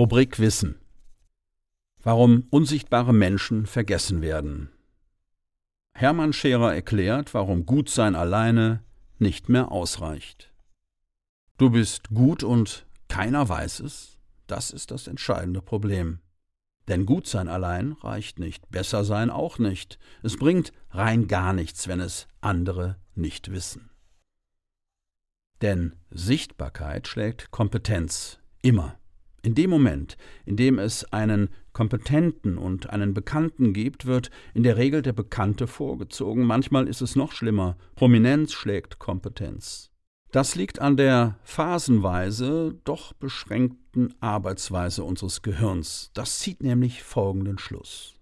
Rubrik Wissen. Warum unsichtbare Menschen vergessen werden. Hermann Scherer erklärt, warum Gutsein alleine nicht mehr ausreicht. Du bist gut und keiner weiß es, das ist das entscheidende Problem. Denn Gutsein allein reicht nicht, besser sein auch nicht. Es bringt rein gar nichts, wenn es andere nicht wissen. Denn Sichtbarkeit schlägt Kompetenz immer. In dem Moment, in dem es einen Kompetenten und einen Bekannten gibt, wird in der Regel der Bekannte vorgezogen. Manchmal ist es noch schlimmer. Prominenz schlägt Kompetenz. Das liegt an der phasenweise doch beschränkten Arbeitsweise unseres Gehirns. Das zieht nämlich folgenden Schluss.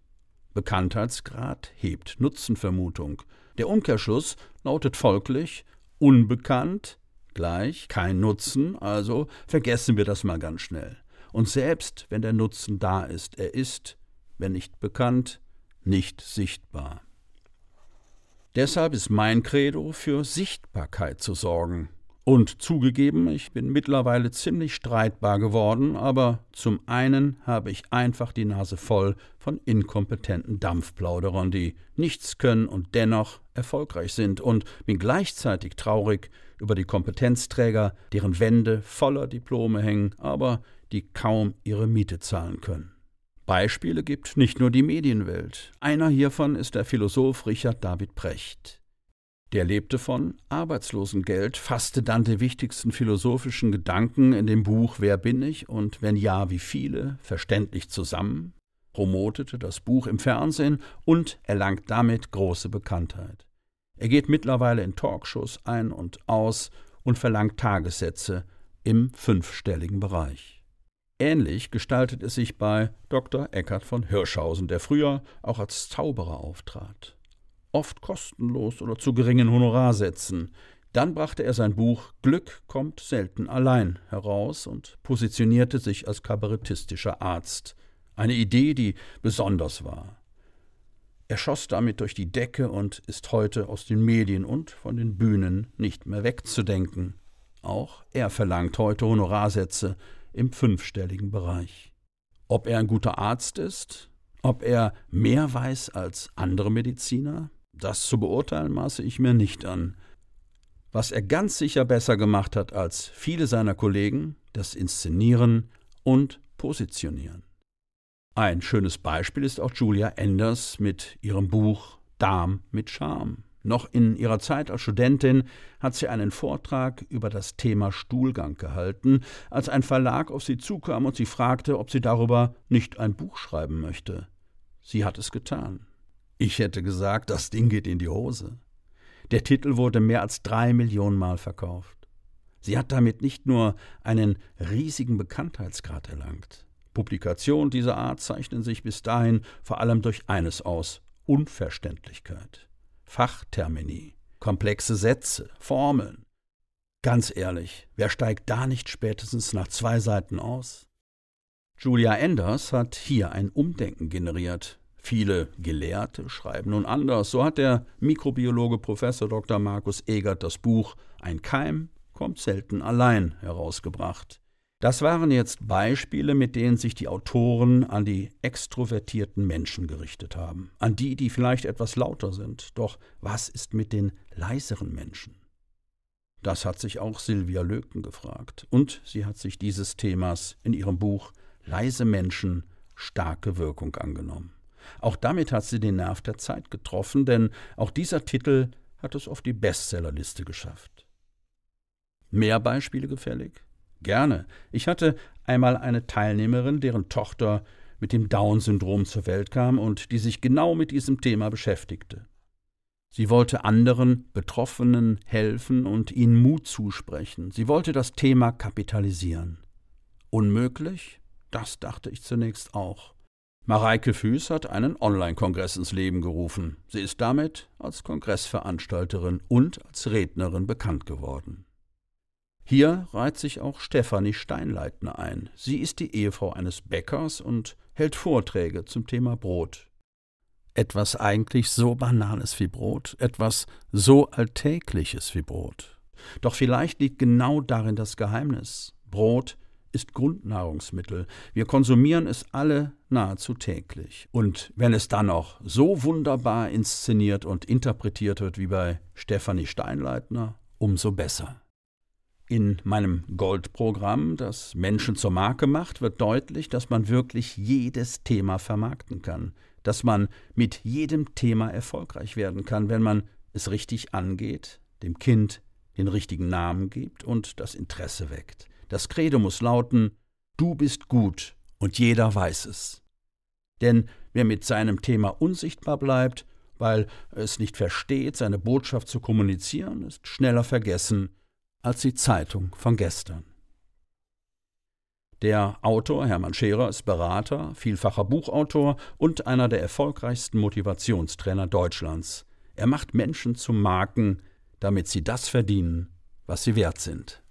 Bekanntheitsgrad hebt Nutzenvermutung. Der Umkehrschluss lautet folglich unbekannt gleich kein Nutzen, also vergessen wir das mal ganz schnell. Und selbst wenn der Nutzen da ist, er ist, wenn nicht bekannt, nicht sichtbar. Deshalb ist mein Credo, für Sichtbarkeit zu sorgen. Und zugegeben, ich bin mittlerweile ziemlich streitbar geworden, aber zum einen habe ich einfach die Nase voll von inkompetenten Dampfplauderern, die nichts können und dennoch erfolgreich sind, und bin gleichzeitig traurig über die Kompetenzträger, deren Wände voller Diplome hängen, aber die kaum ihre Miete zahlen können. Beispiele gibt nicht nur die Medienwelt. Einer hiervon ist der Philosoph Richard David Precht. Der lebte von Arbeitslosengeld, fasste dann die wichtigsten philosophischen Gedanken in dem Buch Wer bin ich und wenn ja, wie viele verständlich zusammen, promotete das Buch im Fernsehen und erlangt damit große Bekanntheit. Er geht mittlerweile in Talkshows ein und aus und verlangt Tagessätze im fünfstelligen Bereich. Ähnlich gestaltet es sich bei Dr. Eckhard von Hirschhausen, der früher auch als Zauberer auftrat. Oft kostenlos oder zu geringen Honorarsätzen. Dann brachte er sein Buch Glück kommt selten allein heraus und positionierte sich als kabarettistischer Arzt. Eine Idee, die besonders war. Er schoss damit durch die Decke und ist heute aus den Medien und von den Bühnen nicht mehr wegzudenken. Auch er verlangt heute Honorarsätze im fünfstelligen Bereich. Ob er ein guter Arzt ist, ob er mehr weiß als andere Mediziner, das zu beurteilen maße ich mir nicht an. Was er ganz sicher besser gemacht hat als viele seiner Kollegen, das Inszenieren und Positionieren. Ein schönes Beispiel ist auch Julia Enders mit ihrem Buch Darm mit Charme. Noch in ihrer Zeit als Studentin hat sie einen Vortrag über das Thema Stuhlgang gehalten, als ein Verlag auf sie zukam und sie fragte, ob sie darüber nicht ein Buch schreiben möchte. Sie hat es getan. Ich hätte gesagt, das Ding geht in die Hose. Der Titel wurde mehr als drei Millionen Mal verkauft. Sie hat damit nicht nur einen riesigen Bekanntheitsgrad erlangt. Publikationen dieser Art zeichnen sich bis dahin vor allem durch eines aus Unverständlichkeit. Fachtermini, komplexe Sätze, Formeln. Ganz ehrlich, wer steigt da nicht spätestens nach zwei Seiten aus? Julia Enders hat hier ein Umdenken generiert. Viele Gelehrte schreiben nun anders. So hat der Mikrobiologe Professor Dr. Markus Egert das Buch Ein Keim kommt selten allein herausgebracht. Das waren jetzt Beispiele, mit denen sich die Autoren an die extrovertierten Menschen gerichtet haben, an die, die vielleicht etwas lauter sind. Doch was ist mit den leiseren Menschen? Das hat sich auch Silvia Löken gefragt, und sie hat sich dieses Themas in ihrem Buch Leise Menschen starke Wirkung angenommen. Auch damit hat sie den Nerv der Zeit getroffen, denn auch dieser Titel hat es auf die Bestsellerliste geschafft. Mehr Beispiele gefällig? Gerne. Ich hatte einmal eine Teilnehmerin, deren Tochter mit dem Down-Syndrom zur Welt kam und die sich genau mit diesem Thema beschäftigte. Sie wollte anderen Betroffenen helfen und ihnen Mut zusprechen. Sie wollte das Thema kapitalisieren. Unmöglich? Das dachte ich zunächst auch. Mareike Füß hat einen Online-Kongress ins Leben gerufen. Sie ist damit als Kongressveranstalterin und als Rednerin bekannt geworden. Hier reiht sich auch Stefanie Steinleitner ein. Sie ist die Ehefrau eines Bäckers und hält Vorträge zum Thema Brot. Etwas eigentlich so Banales wie Brot, etwas so Alltägliches wie Brot. Doch vielleicht liegt genau darin das Geheimnis. Brot ist Grundnahrungsmittel. Wir konsumieren es alle nahezu täglich. Und wenn es dann noch so wunderbar inszeniert und interpretiert wird wie bei Stefanie Steinleitner, umso besser. In meinem Goldprogramm, das Menschen zur Marke macht, wird deutlich, dass man wirklich jedes Thema vermarkten kann, dass man mit jedem Thema erfolgreich werden kann, wenn man es richtig angeht, dem Kind den richtigen Namen gibt und das Interesse weckt. Das Credo muss lauten, du bist gut und jeder weiß es. Denn wer mit seinem Thema unsichtbar bleibt, weil es nicht versteht, seine Botschaft zu kommunizieren, ist schneller vergessen als die Zeitung von gestern. Der Autor Hermann Scherer ist Berater, vielfacher Buchautor und einer der erfolgreichsten Motivationstrainer Deutschlands. Er macht Menschen zu Marken, damit sie das verdienen, was sie wert sind.